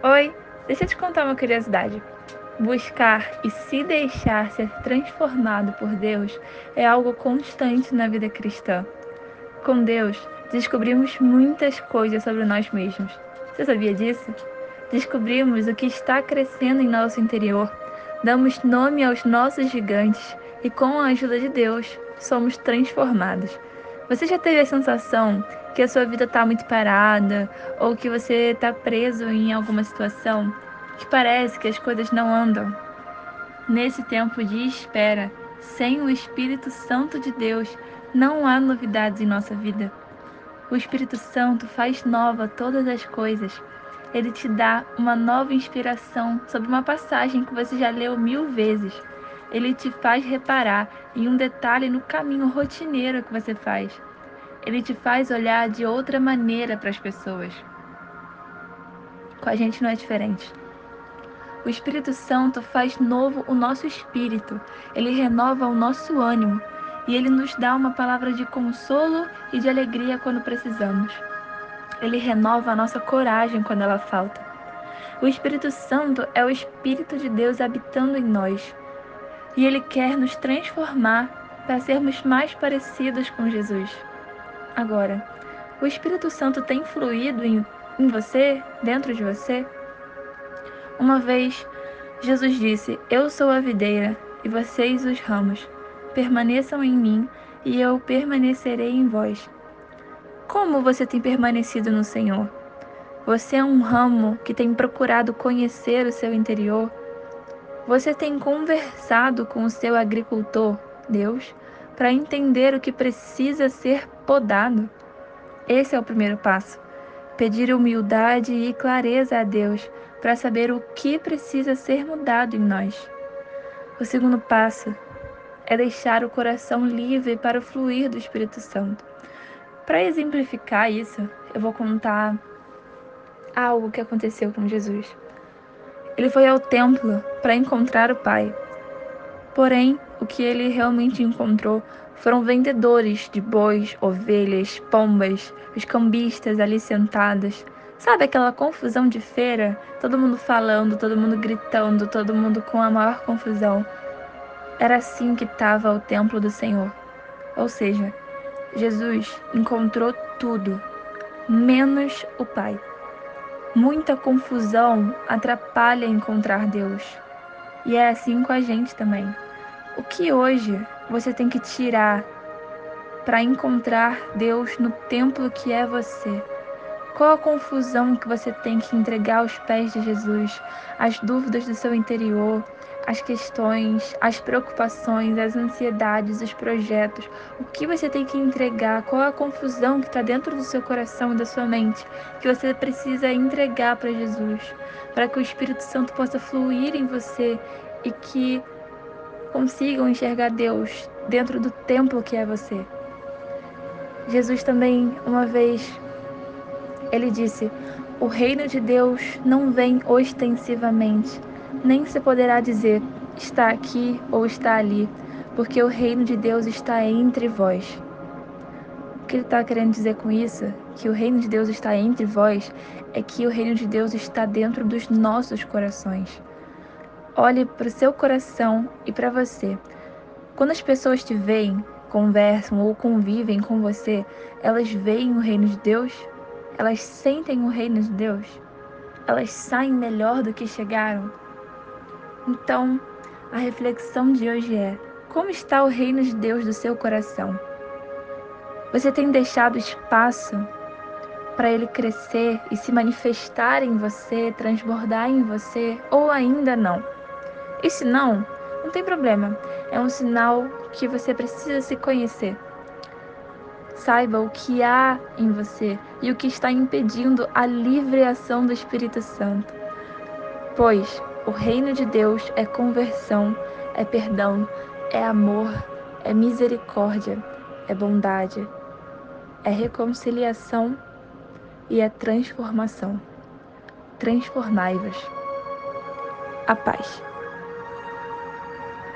Oi, deixa eu te contar uma curiosidade. Buscar e se deixar ser transformado por Deus é algo constante na vida cristã. Com Deus, descobrimos muitas coisas sobre nós mesmos. Você sabia disso? Descobrimos o que está crescendo em nosso interior, damos nome aos nossos gigantes e, com a ajuda de Deus, somos transformados. Você já teve a sensação que a sua vida está muito parada ou que você está preso em alguma situação que parece que as coisas não andam? Nesse tempo de espera, sem o Espírito Santo de Deus, não há novidades em nossa vida. O Espírito Santo faz nova todas as coisas. Ele te dá uma nova inspiração sobre uma passagem que você já leu mil vezes. Ele te faz reparar em um detalhe no caminho rotineiro que você faz. Ele te faz olhar de outra maneira para as pessoas. Com a gente não é diferente. O Espírito Santo faz novo o nosso espírito, ele renova o nosso ânimo e ele nos dá uma palavra de consolo e de alegria quando precisamos. Ele renova a nossa coragem quando ela falta. O Espírito Santo é o Espírito de Deus habitando em nós e ele quer nos transformar para sermos mais parecidos com Jesus. Agora, o Espírito Santo tem fluído em, em você, dentro de você? Uma vez, Jesus disse: Eu sou a videira e vocês os ramos. Permaneçam em mim e eu permanecerei em vós. Como você tem permanecido no Senhor? Você é um ramo que tem procurado conhecer o seu interior? Você tem conversado com o seu agricultor, Deus, para entender o que precisa ser podado? Esse é o primeiro passo. Pedir humildade e clareza a Deus para saber o que precisa ser mudado em nós. O segundo passo é deixar o coração livre para o fluir do Espírito Santo. Para exemplificar isso, eu vou contar algo que aconteceu com Jesus. Ele foi ao templo para encontrar o Pai. Porém, o que ele realmente encontrou foram vendedores de bois, ovelhas, pombas, os cambistas ali sentados. Sabe aquela confusão de feira? Todo mundo falando, todo mundo gritando, todo mundo com a maior confusão. Era assim que estava o templo do Senhor. Ou seja, Jesus encontrou tudo, menos o Pai. Muita confusão atrapalha encontrar Deus. E é assim com a gente também. O que hoje você tem que tirar para encontrar Deus no templo que é você? Qual a confusão que você tem que entregar aos pés de Jesus? As dúvidas do seu interior, as questões, as preocupações, as ansiedades, os projetos, o que você tem que entregar, qual a confusão que está dentro do seu coração e da sua mente, que você precisa entregar para Jesus, para que o Espírito Santo possa fluir em você e que consigam enxergar Deus dentro do templo que é você. Jesus também, uma vez, ele disse: O reino de Deus não vem ostensivamente nem se poderá dizer está aqui ou está ali, porque o reino de Deus está entre vós. O que ele está querendo dizer com isso? Que o reino de Deus está entre vós, é que o reino de Deus está dentro dos nossos corações. Olhe para o seu coração e para você. Quando as pessoas te veem, conversam ou convivem com você, elas veem o reino de Deus? Elas sentem o reino de Deus? Elas saem melhor do que chegaram? Então, a reflexão de hoje é: como está o reino de Deus do seu coração? Você tem deixado espaço para ele crescer e se manifestar em você, transbordar em você, ou ainda não? E se não, não tem problema, é um sinal que você precisa se conhecer. Saiba o que há em você e o que está impedindo a livre ação do Espírito Santo. Pois o reino de Deus é conversão, é perdão, é amor, é misericórdia, é bondade, é reconciliação e é transformação. Transformai-vos. A paz.